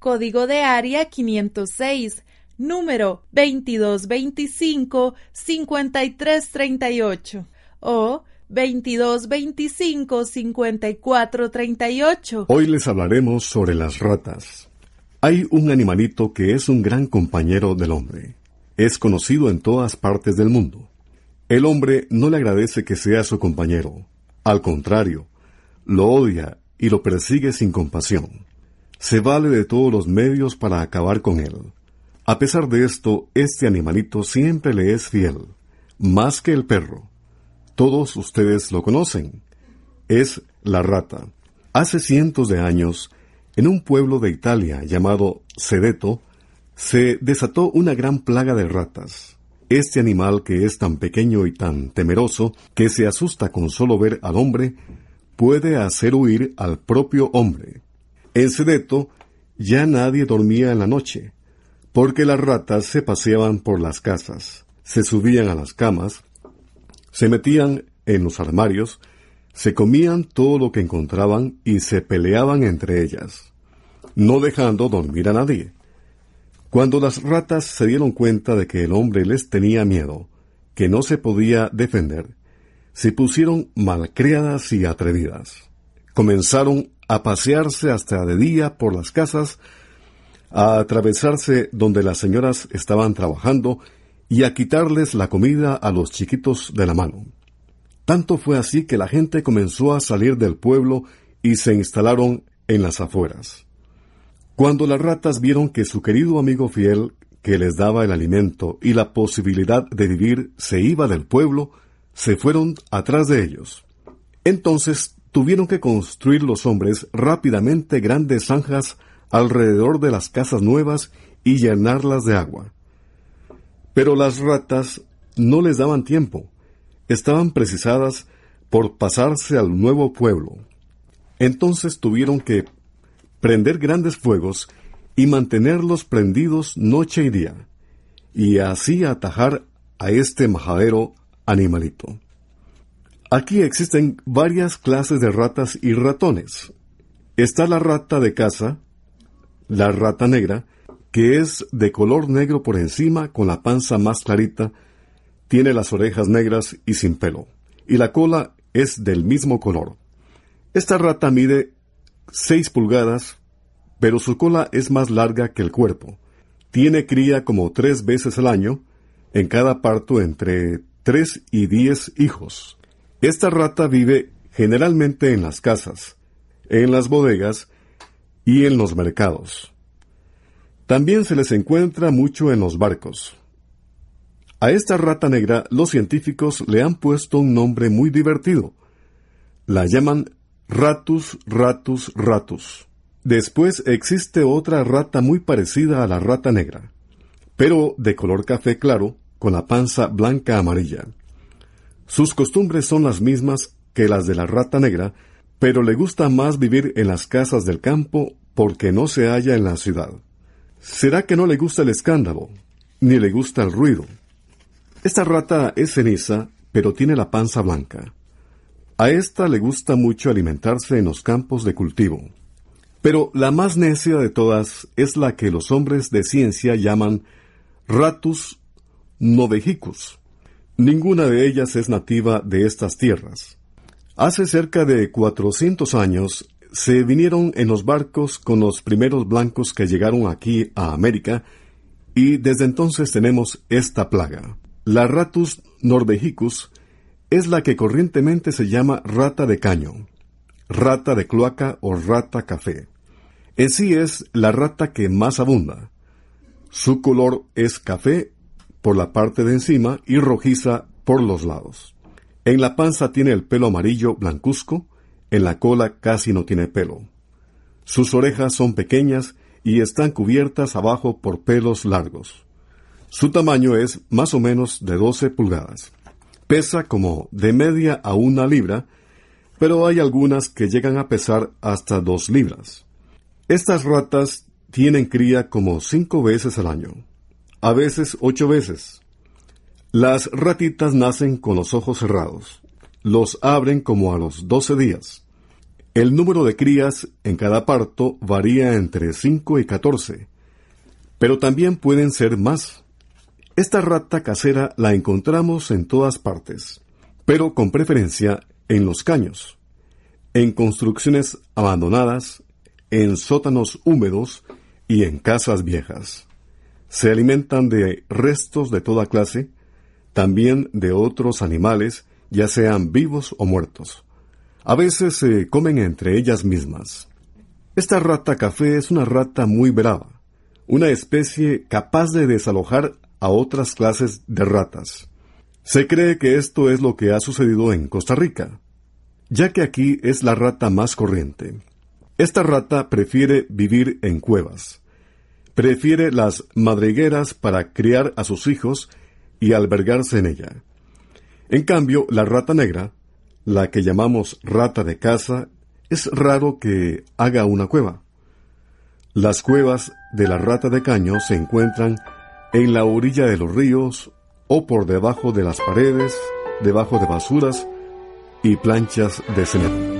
código de área 506, número 2225-5338 o 2225-5438. Hoy les hablaremos sobre las ratas. Hay un animalito que es un gran compañero del hombre. Es conocido en todas partes del mundo. El hombre no le agradece que sea su compañero. Al contrario, lo odia y lo persigue sin compasión. Se vale de todos los medios para acabar con él. A pesar de esto, este animalito siempre le es fiel, más que el perro. Todos ustedes lo conocen. Es la rata. Hace cientos de años, en un pueblo de Italia llamado Cedeto, se desató una gran plaga de ratas. Este animal que es tan pequeño y tan temeroso que se asusta con solo ver al hombre, puede hacer huir al propio hombre. En Cedeto ya nadie dormía en la noche, porque las ratas se paseaban por las casas, se subían a las camas, se metían en los armarios, se comían todo lo que encontraban y se peleaban entre ellas no dejando dormir a nadie. Cuando las ratas se dieron cuenta de que el hombre les tenía miedo, que no se podía defender, se pusieron malcriadas y atrevidas. Comenzaron a pasearse hasta de día por las casas, a atravesarse donde las señoras estaban trabajando y a quitarles la comida a los chiquitos de la mano. Tanto fue así que la gente comenzó a salir del pueblo y se instalaron en las afueras. Cuando las ratas vieron que su querido amigo fiel, que les daba el alimento y la posibilidad de vivir, se iba del pueblo, se fueron atrás de ellos. Entonces tuvieron que construir los hombres rápidamente grandes zanjas alrededor de las casas nuevas y llenarlas de agua. Pero las ratas no les daban tiempo, estaban precisadas por pasarse al nuevo pueblo. Entonces tuvieron que prender grandes fuegos y mantenerlos prendidos noche y día, y así atajar a este majadero animalito. Aquí existen varias clases de ratas y ratones. Está la rata de casa, la rata negra, que es de color negro por encima con la panza más clarita, tiene las orejas negras y sin pelo, y la cola es del mismo color. Esta rata mide 6 pulgadas, pero su cola es más larga que el cuerpo. Tiene cría como tres veces al año, en cada parto entre tres y diez hijos. Esta rata vive generalmente en las casas, en las bodegas y en los mercados. También se les encuentra mucho en los barcos. A esta rata negra los científicos le han puesto un nombre muy divertido. La llaman Ratus ratus ratus. Después existe otra rata muy parecida a la rata negra, pero de color café claro, con la panza blanca amarilla. Sus costumbres son las mismas que las de la rata negra, pero le gusta más vivir en las casas del campo porque no se halla en la ciudad. ¿Será que no le gusta el escándalo? Ni le gusta el ruido. Esta rata es ceniza, pero tiene la panza blanca. A esta le gusta mucho alimentarse en los campos de cultivo. Pero la más necia de todas es la que los hombres de ciencia llaman Ratus novejicus. Ninguna de ellas es nativa de estas tierras. Hace cerca de 400 años se vinieron en los barcos con los primeros blancos que llegaron aquí a América y desde entonces tenemos esta plaga. La Ratus nordehicus es la que corrientemente se llama rata de caño, rata de cloaca o rata café. En sí es la rata que más abunda. Su color es café por la parte de encima y rojiza por los lados. En la panza tiene el pelo amarillo blancuzco, en la cola casi no tiene pelo. Sus orejas son pequeñas y están cubiertas abajo por pelos largos. Su tamaño es más o menos de 12 pulgadas. Pesa como de media a una libra, pero hay algunas que llegan a pesar hasta dos libras. Estas ratas tienen cría como cinco veces al año, a veces ocho veces. Las ratitas nacen con los ojos cerrados. Los abren como a los doce días. El número de crías en cada parto varía entre 5 y 14, pero también pueden ser más. Esta rata casera la encontramos en todas partes, pero con preferencia en los caños, en construcciones abandonadas, en sótanos húmedos y en casas viejas. Se alimentan de restos de toda clase, también de otros animales, ya sean vivos o muertos. A veces se comen entre ellas mismas. Esta rata café es una rata muy brava, una especie capaz de desalojar a otras clases de ratas. Se cree que esto es lo que ha sucedido en Costa Rica, ya que aquí es la rata más corriente. Esta rata prefiere vivir en cuevas. Prefiere las madrigueras para criar a sus hijos y albergarse en ella. En cambio, la rata negra la que llamamos rata de casa, es raro que haga una cueva. Las cuevas de la rata de caño se encuentran en la orilla de los ríos o por debajo de las paredes, debajo de basuras y planchas de cemento.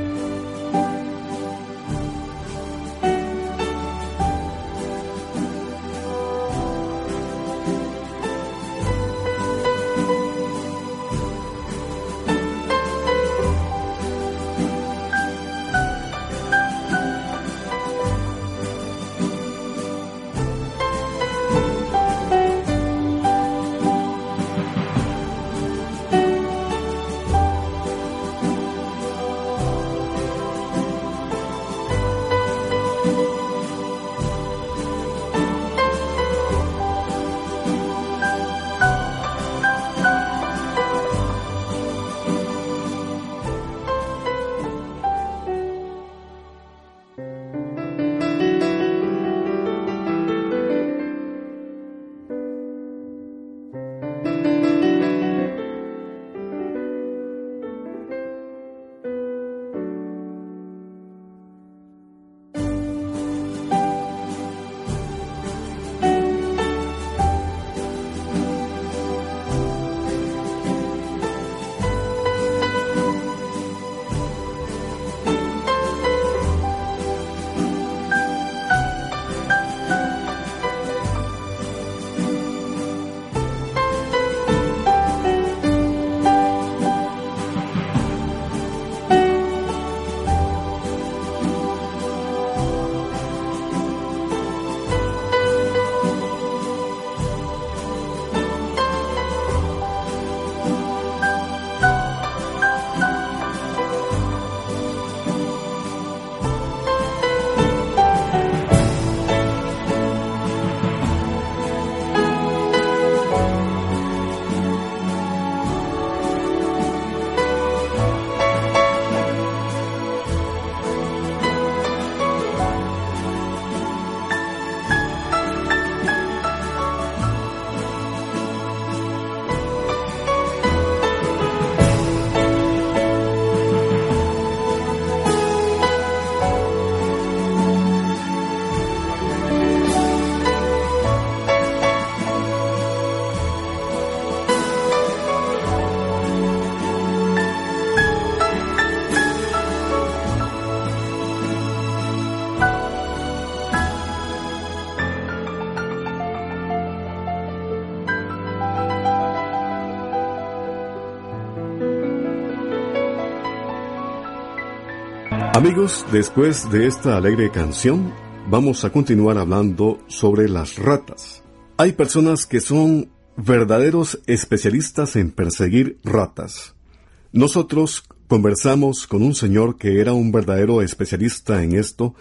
Amigos, después de esta alegre canción, vamos a continuar hablando sobre las ratas. Hay personas que son verdaderos especialistas en perseguir ratas. Nosotros conversamos con un señor que era un verdadero especialista en esto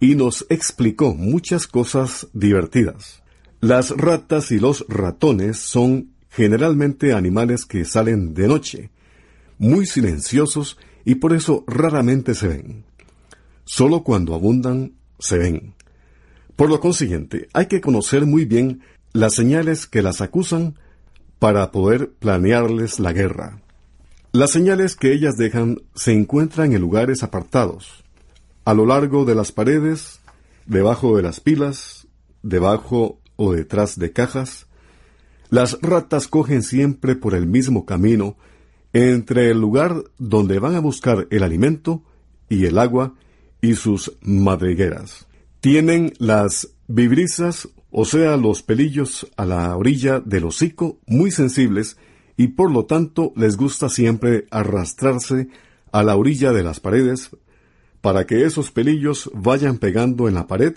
y nos explicó muchas cosas divertidas. Las ratas y los ratones son generalmente animales que salen de noche, muy silenciosos y por eso raramente se ven. Solo cuando abundan se ven. Por lo consiguiente, hay que conocer muy bien las señales que las acusan para poder planearles la guerra. Las señales que ellas dejan se encuentran en lugares apartados, a lo largo de las paredes, debajo de las pilas, debajo o detrás de cajas. Las ratas cogen siempre por el mismo camino entre el lugar donde van a buscar el alimento y el agua y sus madrigueras. Tienen las vibrisas, o sea, los pelillos a la orilla del hocico muy sensibles y por lo tanto les gusta siempre arrastrarse a la orilla de las paredes para que esos pelillos vayan pegando en la pared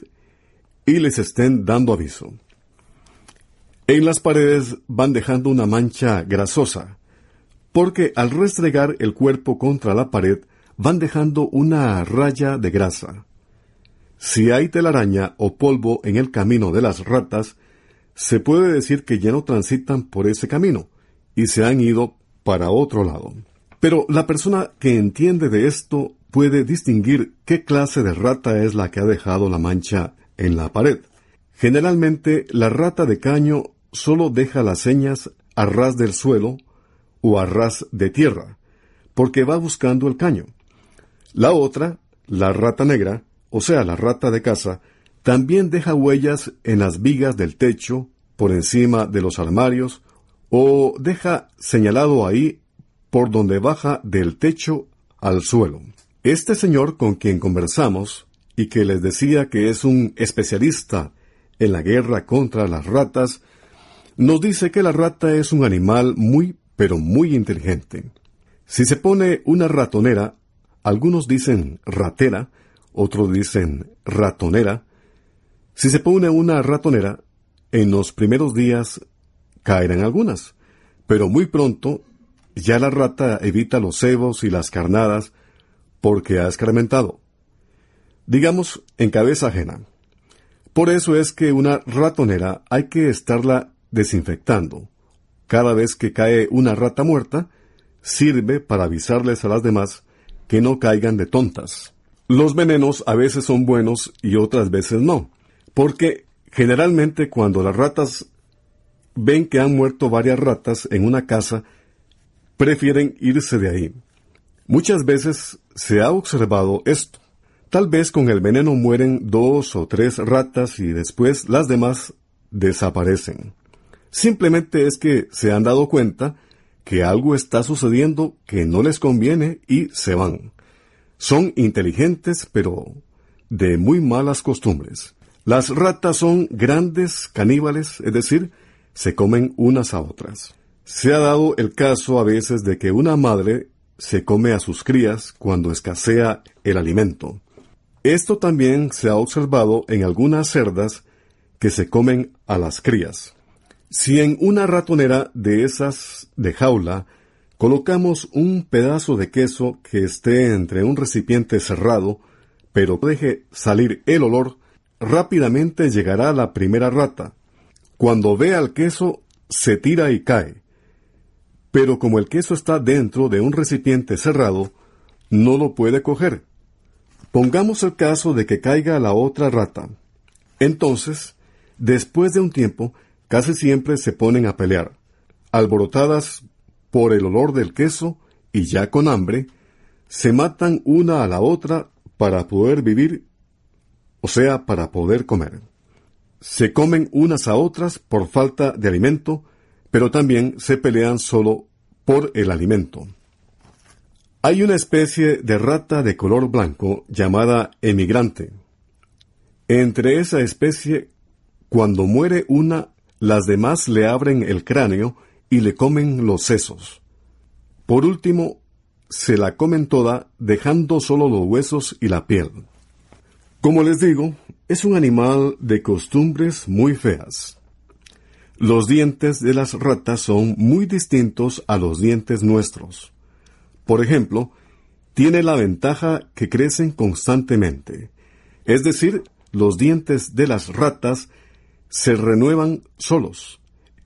y les estén dando aviso. En las paredes van dejando una mancha grasosa, porque al restregar el cuerpo contra la pared van dejando una raya de grasa. Si hay telaraña o polvo en el camino de las ratas, se puede decir que ya no transitan por ese camino y se han ido para otro lado. Pero la persona que entiende de esto puede distinguir qué clase de rata es la que ha dejado la mancha en la pared. Generalmente la rata de caño solo deja las señas a ras del suelo o a ras de tierra, porque va buscando el caño. La otra, la rata negra, o sea, la rata de casa, también deja huellas en las vigas del techo, por encima de los armarios, o deja señalado ahí por donde baja del techo al suelo. Este señor con quien conversamos, y que les decía que es un especialista en la guerra contra las ratas, nos dice que la rata es un animal muy, pero muy inteligente. Si se pone una ratonera, algunos dicen ratera, otros dicen ratonera, si se pone una ratonera, en los primeros días caerán algunas, pero muy pronto ya la rata evita los cebos y las carnadas porque ha escarmentado. Digamos, en cabeza ajena. Por eso es que una ratonera hay que estarla desinfectando. Cada vez que cae una rata muerta, sirve para avisarles a las demás que no caigan de tontas. Los venenos a veces son buenos y otras veces no, porque generalmente cuando las ratas ven que han muerto varias ratas en una casa, prefieren irse de ahí. Muchas veces se ha observado esto. Tal vez con el veneno mueren dos o tres ratas y después las demás desaparecen. Simplemente es que se han dado cuenta que algo está sucediendo que no les conviene y se van. Son inteligentes pero de muy malas costumbres. Las ratas son grandes caníbales, es decir, se comen unas a otras. Se ha dado el caso a veces de que una madre se come a sus crías cuando escasea el alimento. Esto también se ha observado en algunas cerdas que se comen a las crías. Si en una ratonera de esas de jaula colocamos un pedazo de queso que esté entre un recipiente cerrado, pero deje salir el olor, rápidamente llegará la primera rata. Cuando vea el queso, se tira y cae. Pero como el queso está dentro de un recipiente cerrado, no lo puede coger. Pongamos el caso de que caiga la otra rata. Entonces, después de un tiempo, casi siempre se ponen a pelear, alborotadas por el olor del queso y ya con hambre, se matan una a la otra para poder vivir, o sea, para poder comer. Se comen unas a otras por falta de alimento pero también se pelean solo por el alimento. Hay una especie de rata de color blanco llamada emigrante. Entre esa especie, cuando muere una, las demás le abren el cráneo y le comen los sesos. Por último, se la comen toda dejando solo los huesos y la piel. Como les digo, es un animal de costumbres muy feas. Los dientes de las ratas son muy distintos a los dientes nuestros. Por ejemplo, tiene la ventaja que crecen constantemente. Es decir, los dientes de las ratas se renuevan solos.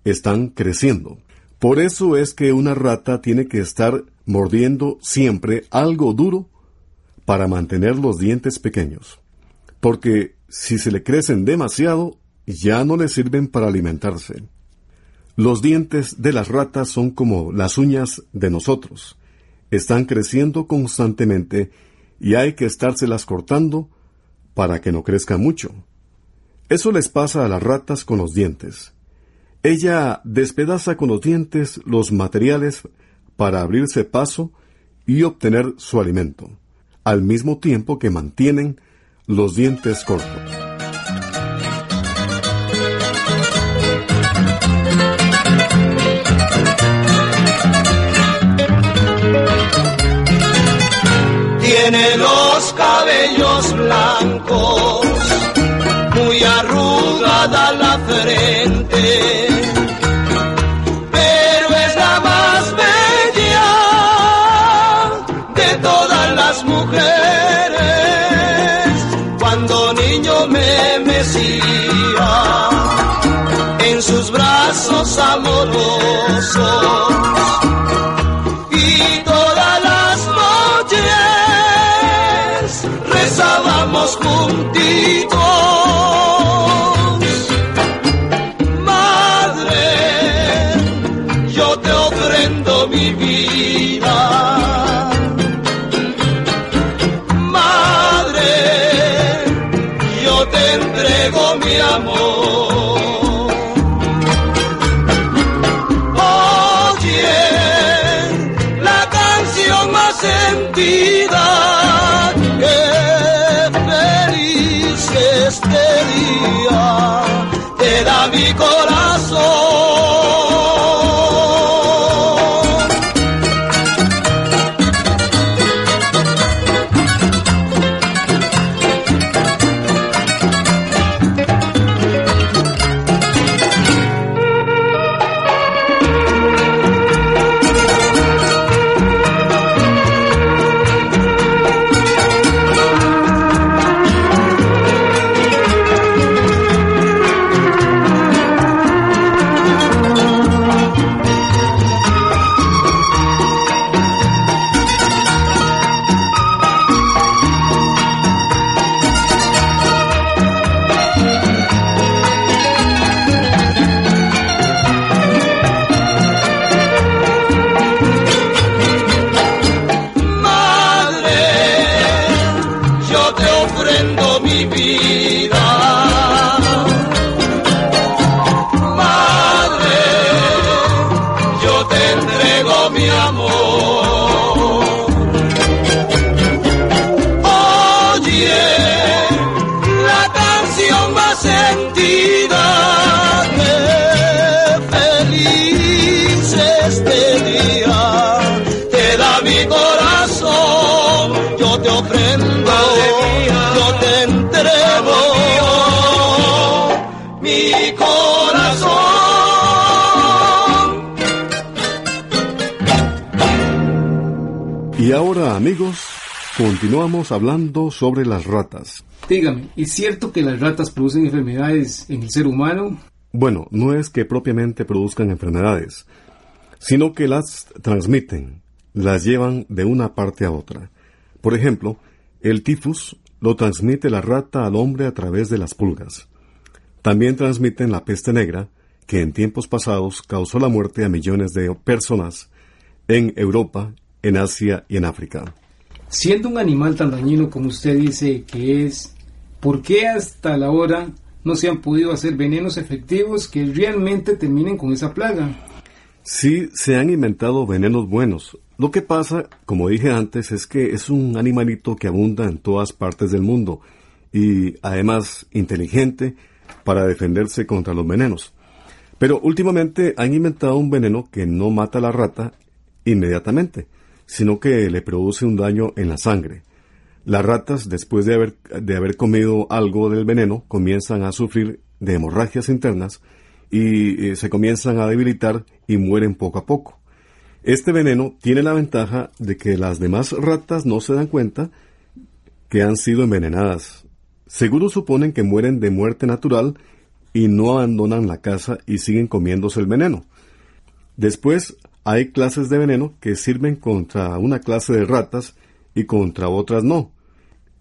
Están creciendo. Por eso es que una rata tiene que estar mordiendo siempre algo duro para mantener los dientes pequeños. Porque si se le crecen demasiado, ya no le sirven para alimentarse. Los dientes de las ratas son como las uñas de nosotros. Están creciendo constantemente y hay que estárselas cortando para que no crezca mucho. Eso les pasa a las ratas con los dientes. Ella despedaza con los dientes los materiales para abrirse paso y obtener su alimento, al mismo tiempo que mantienen los dientes cortos. tiene los cabellos blancos, muy arrugada la frente. Pero es la más bella de todas las mujeres. Cuando niño me mecía en sus brazos amorosos Amigos, continuamos hablando sobre las ratas. Dígame, ¿es cierto que las ratas producen enfermedades en el ser humano? Bueno, no es que propiamente produzcan enfermedades, sino que las transmiten, las llevan de una parte a otra. Por ejemplo, el tifus lo transmite la rata al hombre a través de las pulgas. También transmiten la peste negra, que en tiempos pasados causó la muerte a millones de personas en Europa en Asia y en África. Siendo un animal tan dañino como usted dice que es, ¿por qué hasta la hora no se han podido hacer venenos efectivos que realmente terminen con esa plaga? Sí, se han inventado venenos buenos. Lo que pasa, como dije antes, es que es un animalito que abunda en todas partes del mundo y además inteligente para defenderse contra los venenos. Pero últimamente han inventado un veneno que no mata a la rata inmediatamente, sino que le produce un daño en la sangre. Las ratas, después de haber, de haber comido algo del veneno, comienzan a sufrir de hemorragias internas y eh, se comienzan a debilitar y mueren poco a poco. Este veneno tiene la ventaja de que las demás ratas no se dan cuenta que han sido envenenadas. Seguro suponen que mueren de muerte natural y no abandonan la casa y siguen comiéndose el veneno. Después hay clases de veneno que sirven contra una clase de ratas y contra otras no.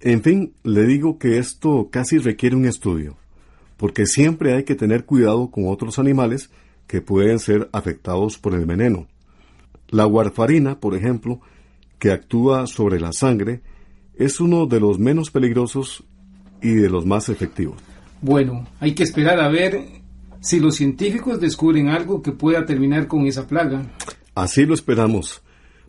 En fin, le digo que esto casi requiere un estudio, porque siempre hay que tener cuidado con otros animales que pueden ser afectados por el veneno. La warfarina, por ejemplo, que actúa sobre la sangre, es uno de los menos peligrosos y de los más efectivos. Bueno, hay que esperar a ver si los científicos descubren algo que pueda terminar con esa plaga. Así lo esperamos.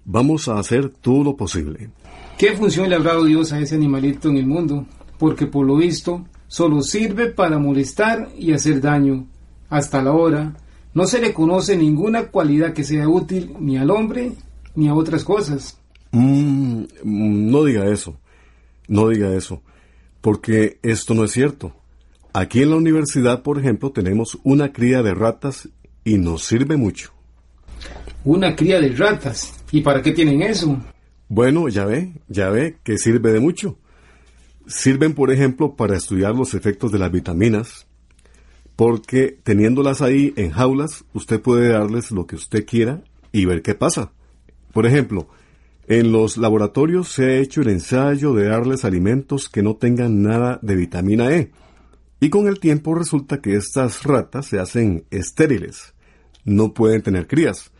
Vamos a hacer todo lo posible. ¿Qué función le habrá dado Dios a ese animalito en el mundo? Porque por lo visto solo sirve para molestar y hacer daño. Hasta la hora no se le conoce ninguna cualidad que sea útil ni al hombre ni a otras cosas. Mm, no diga eso. No diga eso. Porque esto no es cierto. Aquí en la universidad, por ejemplo, tenemos una cría de ratas y nos sirve mucho. Una cría de ratas. ¿Y para qué tienen eso? Bueno, ya ve, ya ve que sirve de mucho. Sirven, por ejemplo, para estudiar los efectos de las vitaminas, porque teniéndolas ahí en jaulas, usted puede darles lo que usted quiera y ver qué pasa. Por ejemplo, en los laboratorios se ha hecho el ensayo de darles alimentos que no tengan nada de vitamina E, y con el tiempo resulta que estas ratas se hacen estériles, no pueden tener crías.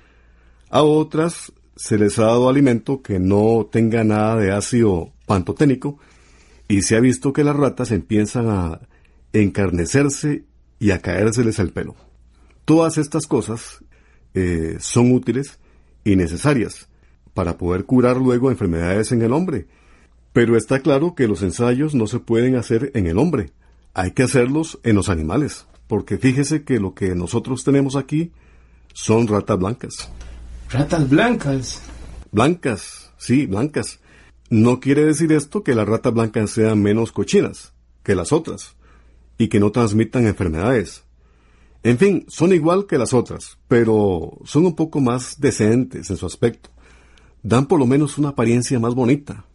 A otras se les ha dado alimento que no tenga nada de ácido pantoténico y se ha visto que las ratas empiezan a encarnecerse y a caérseles el pelo. Todas estas cosas eh, son útiles y necesarias para poder curar luego enfermedades en el hombre. Pero está claro que los ensayos no se pueden hacer en el hombre, hay que hacerlos en los animales, porque fíjese que lo que nosotros tenemos aquí son ratas blancas. ¿Ratas blancas? Blancas, sí, blancas. No quiere decir esto que las ratas blancas sean menos cochinas que las otras y que no transmitan enfermedades. En fin, son igual que las otras, pero son un poco más decentes en su aspecto. Dan por lo menos una apariencia más bonita.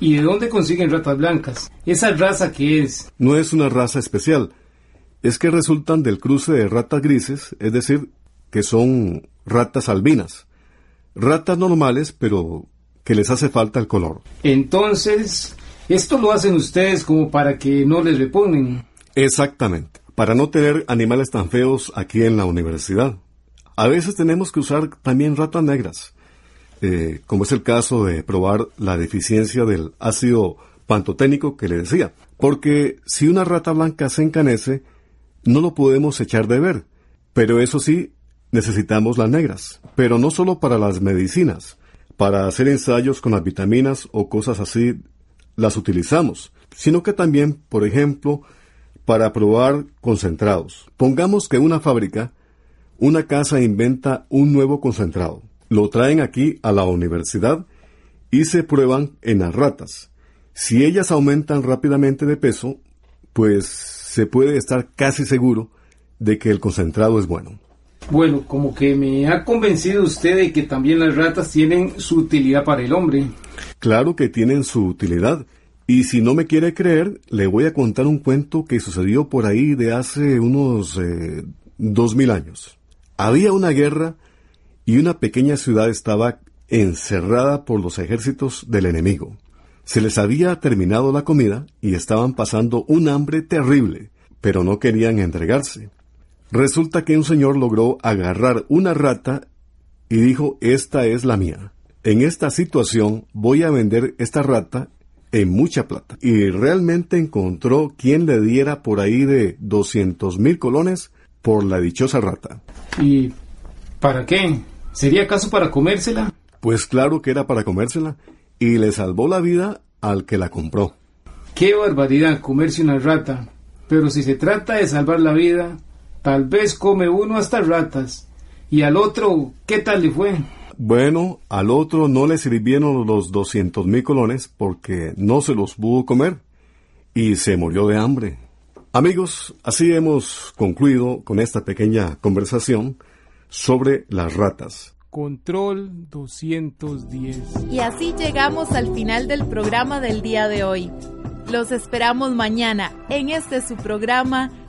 ¿Y de dónde consiguen ratas blancas? ¿Esa raza qué es? No es una raza especial. Es que resultan del cruce de ratas grises, es decir, que son ratas albinas. Ratas normales, pero que les hace falta el color. Entonces, esto lo hacen ustedes como para que no les repugnen. Exactamente, para no tener animales tan feos aquí en la universidad. A veces tenemos que usar también ratas negras, eh, como es el caso de probar la deficiencia del ácido pantoténico que le decía. Porque si una rata blanca se encanece, no lo podemos echar de ver. Pero eso sí, necesitamos las negras. Pero no solo para las medicinas. Para hacer ensayos con las vitaminas o cosas así, las utilizamos. Sino que también, por ejemplo, para probar concentrados. Pongamos que una fábrica, una casa inventa un nuevo concentrado. Lo traen aquí a la universidad y se prueban en las ratas. Si ellas aumentan rápidamente de peso, pues se puede estar casi seguro de que el concentrado es bueno. Bueno, como que me ha convencido usted de que también las ratas tienen su utilidad para el hombre. Claro que tienen su utilidad. Y si no me quiere creer, le voy a contar un cuento que sucedió por ahí de hace unos eh, dos mil años. Había una guerra y una pequeña ciudad estaba encerrada por los ejércitos del enemigo. Se les había terminado la comida y estaban pasando un hambre terrible, pero no querían entregarse. Resulta que un señor logró agarrar una rata y dijo, esta es la mía. En esta situación voy a vender esta rata en mucha plata. Y realmente encontró quien le diera por ahí de 200 mil colones por la dichosa rata. ¿Y para qué? ¿Sería acaso para comérsela? Pues claro que era para comérsela y le salvó la vida al que la compró. Qué barbaridad comerse una rata. Pero si se trata de salvar la vida, Tal vez come uno hasta ratas. ¿Y al otro qué tal le fue? Bueno, al otro no le sirvieron los doscientos mil colones porque no se los pudo comer y se murió de hambre. Amigos, así hemos concluido con esta pequeña conversación sobre las ratas. Control 210. Y así llegamos al final del programa del día de hoy. Los esperamos mañana en este su programa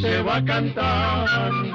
Se va cantando